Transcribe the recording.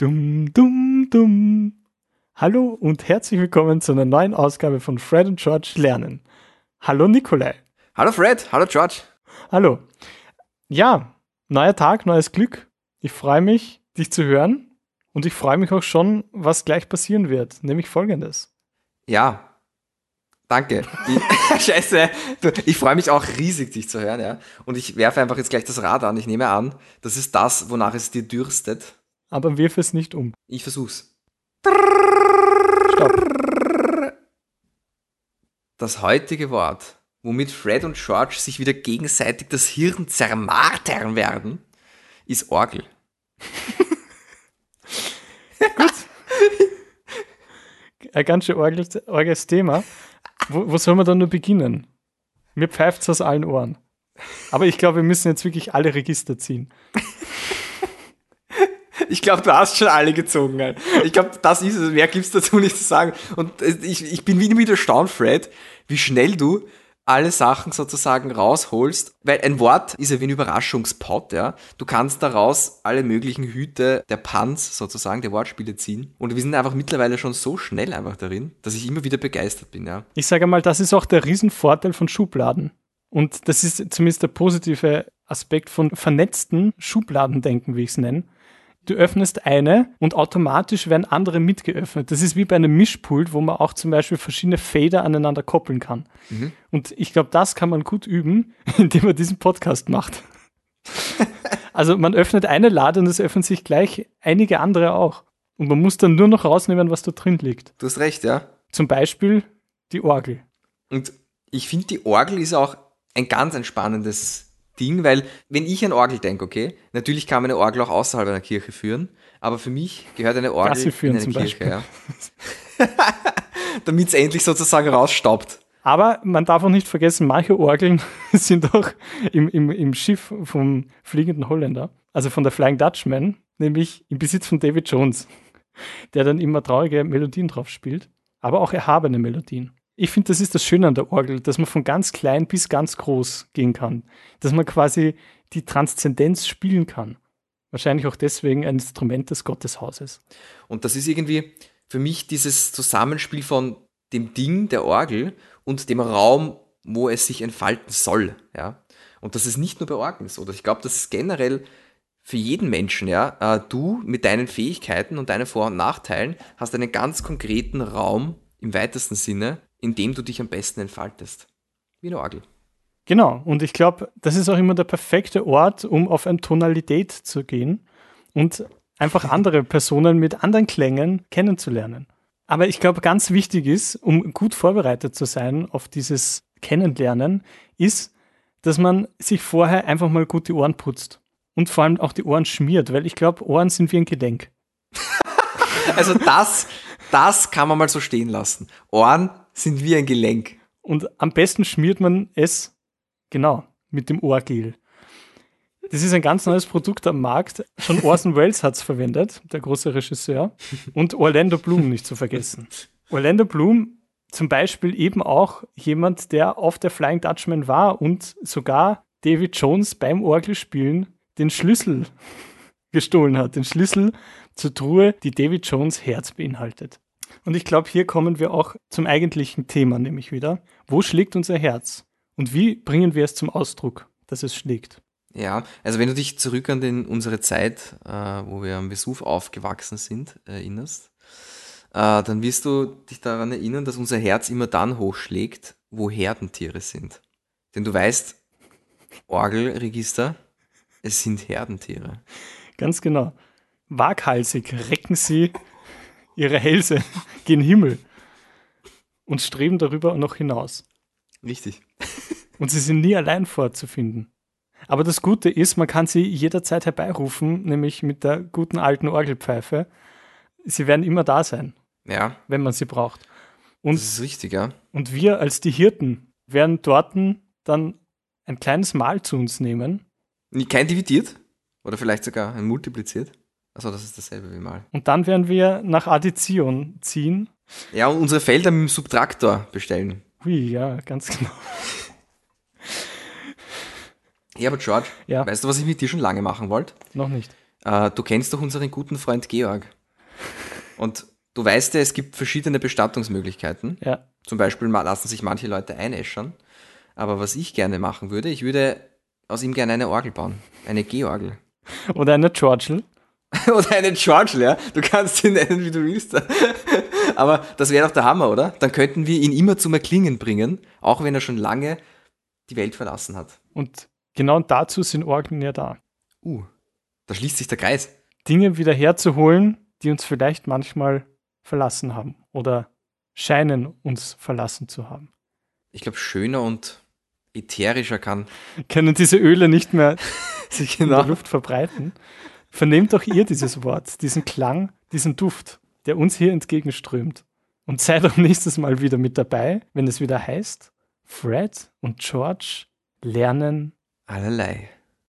Dum, dum, dum. Hallo und herzlich willkommen zu einer neuen Ausgabe von Fred und George lernen. Hallo Nikolai. Hallo Fred, hallo George. Hallo. Ja, neuer Tag, neues Glück. Ich freue mich, dich zu hören und ich freue mich auch schon, was gleich passieren wird, nämlich folgendes. Ja, danke. Ich, Scheiße, ich freue mich auch riesig, dich zu hören, ja. Und ich werfe einfach jetzt gleich das Rad an. Ich nehme an, das ist das, wonach es dir dürstet. Aber wirf es nicht um. Ich versuch's. Stopp. Das heutige Wort, womit Fred und George sich wieder gegenseitig das Hirn zermartern werden, ist Orgel. Ein ganz schön orgels Thema. Wo, wo soll man dann nur beginnen? Mir pfeift es aus allen Ohren. Aber ich glaube, wir müssen jetzt wirklich alle Register ziehen. Ich glaube, du hast schon alle gezogen. Halt. Ich glaube, das ist es. Mehr gibt's dazu nicht zu sagen. Und ich, ich bin wieder wieder erstaunt, Fred, wie schnell du alle Sachen sozusagen rausholst, weil ein Wort ist ja wie ein Überraschungspot, ja. Du kannst daraus alle möglichen Hüte der Puns sozusagen, der Wortspiele ziehen. Und wir sind einfach mittlerweile schon so schnell einfach darin, dass ich immer wieder begeistert bin, ja. Ich sage mal, das ist auch der Riesenvorteil von Schubladen. Und das ist zumindest der positive Aspekt von vernetzten Schubladendenken, wie ich es nenne. Du öffnest eine und automatisch werden andere mitgeöffnet. Das ist wie bei einem Mischpult, wo man auch zum Beispiel verschiedene Fader aneinander koppeln kann. Mhm. Und ich glaube, das kann man gut üben, indem man diesen Podcast macht. also man öffnet eine Lade und es öffnen sich gleich einige andere auch. Und man muss dann nur noch rausnehmen, was da drin liegt. Du hast recht, ja. Zum Beispiel die Orgel. Und ich finde, die Orgel ist auch ein ganz entspannendes Ding, weil wenn ich an Orgel denke, okay, natürlich kann man eine Orgel auch außerhalb einer Kirche führen, aber für mich gehört eine Orgel Gassi führen in eine zum Kirche, Beispiel. ja. Damit es endlich sozusagen rausstaubt. Aber man darf auch nicht vergessen, manche Orgeln sind auch im, im, im Schiff vom fliegenden Holländer, also von der Flying Dutchman, nämlich im Besitz von David Jones, der dann immer traurige Melodien drauf spielt, aber auch erhabene Melodien. Ich finde, das ist das Schöne an der Orgel, dass man von ganz klein bis ganz groß gehen kann. Dass man quasi die Transzendenz spielen kann. Wahrscheinlich auch deswegen ein Instrument des Gotteshauses. Und das ist irgendwie für mich dieses Zusammenspiel von dem Ding der Orgel und dem Raum, wo es sich entfalten soll. Ja? Und das ist nicht nur bei Orgeln so. Ich glaube, das ist generell für jeden Menschen, ja, äh, du mit deinen Fähigkeiten und deinen Vor- und Nachteilen hast einen ganz konkreten Raum im weitesten Sinne, in dem du dich am besten entfaltest. Wie eine Orgel. Genau, und ich glaube, das ist auch immer der perfekte Ort, um auf eine Tonalität zu gehen und einfach andere Personen mit anderen Klängen kennenzulernen. Aber ich glaube, ganz wichtig ist, um gut vorbereitet zu sein auf dieses Kennenlernen, ist, dass man sich vorher einfach mal gut die Ohren putzt und vor allem auch die Ohren schmiert, weil ich glaube, Ohren sind wie ein Gelenk. Also das, das kann man mal so stehen lassen. Ohren sind wie ein Gelenk. Und am besten schmiert man es, genau, mit dem Ohrgel. Das ist ein ganz neues Produkt am Markt. Schon Orson Welles hat es verwendet, der große Regisseur. Und Orlando Bloom nicht zu vergessen. Orlando Bloom zum Beispiel eben auch jemand, der auf der Flying Dutchman war und sogar David Jones beim Orgelspielen den Schlüssel gestohlen hat. Den Schlüssel zur Truhe, die David Jones Herz beinhaltet. Und ich glaube, hier kommen wir auch zum eigentlichen Thema, nämlich wieder. Wo schlägt unser Herz? Und wie bringen wir es zum Ausdruck, dass es schlägt? Ja, also wenn du dich zurück an den, unsere Zeit, äh, wo wir am Vesuv aufgewachsen sind, erinnerst, äh, dann wirst du dich daran erinnern, dass unser Herz immer dann hochschlägt, wo Herdentiere sind. Denn du weißt, Orgelregister, es sind Herdentiere. Ganz genau. Waghalsig recken sie ihre Hälse gen Himmel und streben darüber noch hinaus. Richtig. Und sie sind nie allein vorzufinden. Aber das Gute ist, man kann sie jederzeit herbeirufen, nämlich mit der guten alten Orgelpfeife. Sie werden immer da sein, Ja, wenn man sie braucht. Und, das ist richtig, ja. und wir als die Hirten werden dort dann ein kleines Mahl zu uns nehmen Kein dividiert? Oder vielleicht sogar ein multipliziert? Achso, das ist dasselbe wie mal. und dann werden wir nach Addition ziehen. Ja, und unsere Felder mit dem Subtraktor bestellen. Hui, ja, ganz genau. Ja, aber George, Ja. weißt du, was ich mit dir schon lange machen wollte? Noch nicht. Äh, du kennst doch unseren guten Freund Georg. Und du weißt ja, es gibt verschiedene Bestattungsmöglichkeiten. Ja. Zum Beispiel lassen sich manche Leute einäschern. Aber was ich gerne machen würde, ich würde aus ihm gerne eine Orgel bauen. Eine G-Orgel. Oder eine Churchill. Oder einen George, ja. Du kannst ihn nennen, wie du willst. Aber das wäre doch der Hammer, oder? Dann könnten wir ihn immer zum Erklingen bringen, auch wenn er schon lange die Welt verlassen hat. Und genau dazu sind Orgeln ja da. Uh, da schließt sich der Kreis. Dinge wieder herzuholen, die uns vielleicht manchmal verlassen haben oder scheinen uns verlassen zu haben. Ich glaube, schöner und ätherischer kann. Können diese Öle nicht mehr sich in Genau. der Luft verbreiten? Vernehmt doch ihr dieses Wort, diesen Klang, diesen Duft, der uns hier entgegenströmt. Und seid doch nächstes Mal wieder mit dabei, wenn es wieder heißt, Fred und George lernen Allerlei.